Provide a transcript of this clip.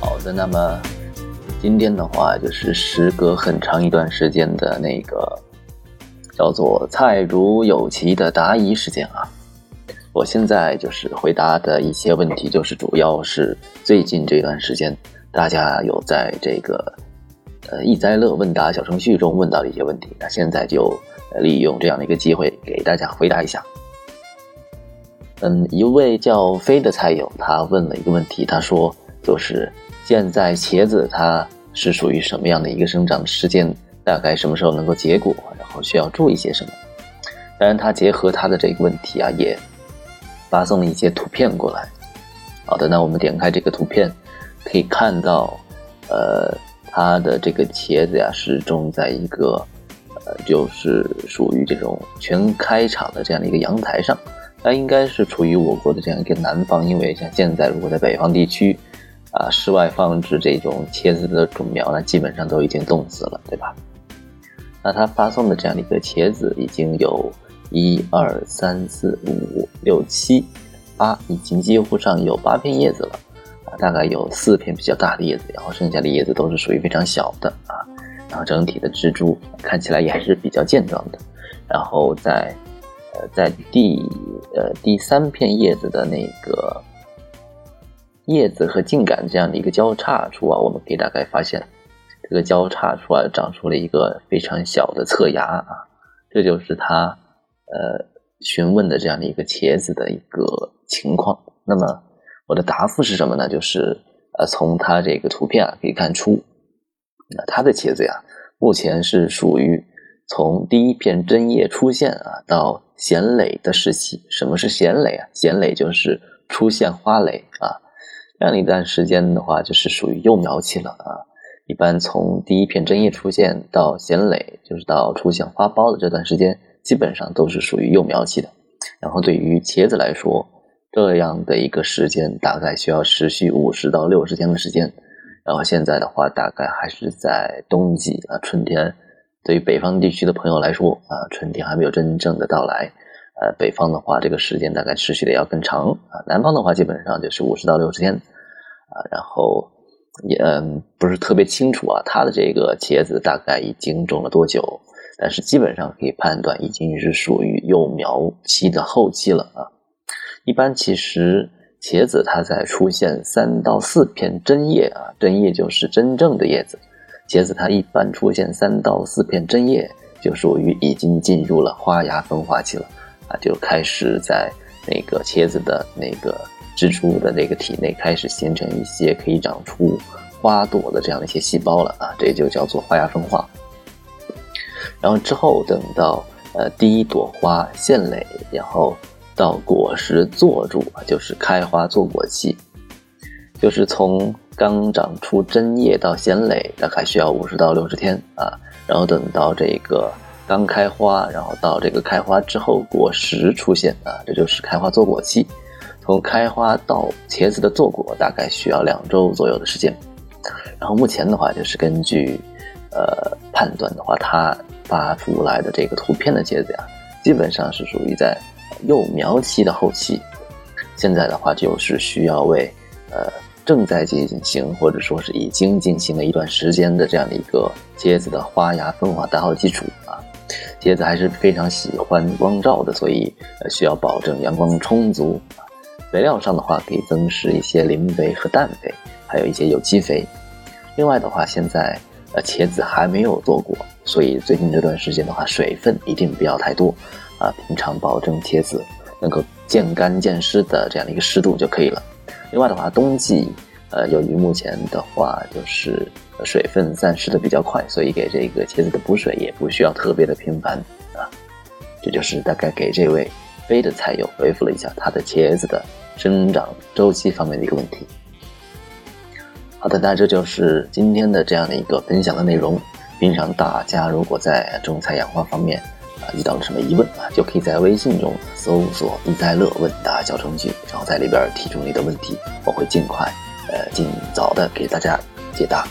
好的，那么今天的话就是时隔很长一段时间的那个叫做“菜如有奇”的答疑时间啊。我现在就是回答的一些问题，就是主要是最近这段时间大家有在这个呃易灾乐问答小程序中问到的一些问题，那现在就利用这样的一个机会给大家回答一下。嗯，一位叫飞的菜友他问了一个问题，他说就是现在茄子它是属于什么样的一个生长时间？大概什么时候能够结果？然后需要注意些什么？当然，他结合他的这个问题啊，也。发送了一些图片过来。好的，那我们点开这个图片，可以看到，呃，它的这个茄子呀是种在一个，呃，就是属于这种全开场的这样的一个阳台上。它应该是处于我国的这样一个南方，因为像现在如果在北方地区，啊，室外放置这种茄子的种苗呢，基本上都已经冻死了，对吧？那他发送的这样的一个茄子已经有。一二三四五六七八，已经几乎上有八片叶子了啊，大概有四片比较大的叶子，然后剩下的叶子都是属于非常小的啊，然后整体的植株看起来也还是比较健壮的，然后在呃在第呃第三片叶子的那个叶子和茎秆这样的一个交叉处啊，我们可以大概发现这个交叉处啊长出了一个非常小的侧芽啊，这就是它。呃，询问的这样的一个茄子的一个情况，那么我的答复是什么呢？就是呃，从它这个图片啊可以看出，那它的茄子呀，目前是属于从第一片针叶出现啊到显蕾的时期。什么是显蕾啊？显蕾就是出现花蕾啊，这样一段时间的话，就是属于幼苗期了啊。一般从第一片针叶出现到显蕾，就是到出现花苞的这段时间。基本上都是属于幼苗期的，然后对于茄子来说，这样的一个时间大概需要持续五十到六十天的时间。然后现在的话，大概还是在冬季啊，春天对于北方地区的朋友来说啊，春天还没有真正的到来。呃，北方的话，这个时间大概持续的要更长啊。南方的话，基本上就是五十到六十天啊。然后也嗯，不是特别清楚啊，它的这个茄子大概已经种了多久？但是基本上可以判断，已经是属于幼苗期的后期了啊。一般其实茄子它在出现三到四片针叶啊，针叶就是真正的叶子。茄子它一般出现三到四片针叶，就属于已经进入了花芽分化期了啊，就开始在那个茄子的那个植株的那个体内开始形成一些可以长出花朵的这样的一些细胞了啊，这就叫做花芽分化。然后之后等到呃第一朵花现蕾，然后到果实坐住就是开花坐果期，就是从刚长出针叶到鲜蕾，大概需要五十到六十天啊。然后等到这个刚开花，然后到这个开花之后果实出现啊，这就是开花坐果期。从开花到茄子的坐果，大概需要两周左右的时间。然后目前的话，就是根据呃判断的话，它。发出来的这个图片的茄子呀，基本上是属于在幼苗期的后期。现在的话，就是需要为呃正在进行或者说是已经进行了一段时间的这样的一个茄子的花芽分化打好基础啊。茄子还是非常喜欢光照的，所以需要保证阳光充足。肥料上的话，可以增施一些磷肥和氮肥，还有一些有机肥。另外的话，现在。呃，茄子还没有做果，所以最近这段时间的话，水分一定不要太多啊。平常保证茄子能够见干见湿的这样的一个湿度就可以了。另外的话，冬季呃，由于目前的话就是水分散失的比较快，所以给这个茄子的补水也不需要特别的频繁啊。这就是大概给这位飞的菜友回复了一下他的茄子的生长周期方面的一个问题。好的，那这就是今天的这样的一个分享的内容。平常大家如果在种菜养花方面啊遇到了什么疑问啊，就可以在微信中搜索“易在乐问答小程序”，然后在里边提出你的问题，我会尽快呃尽早的给大家解答。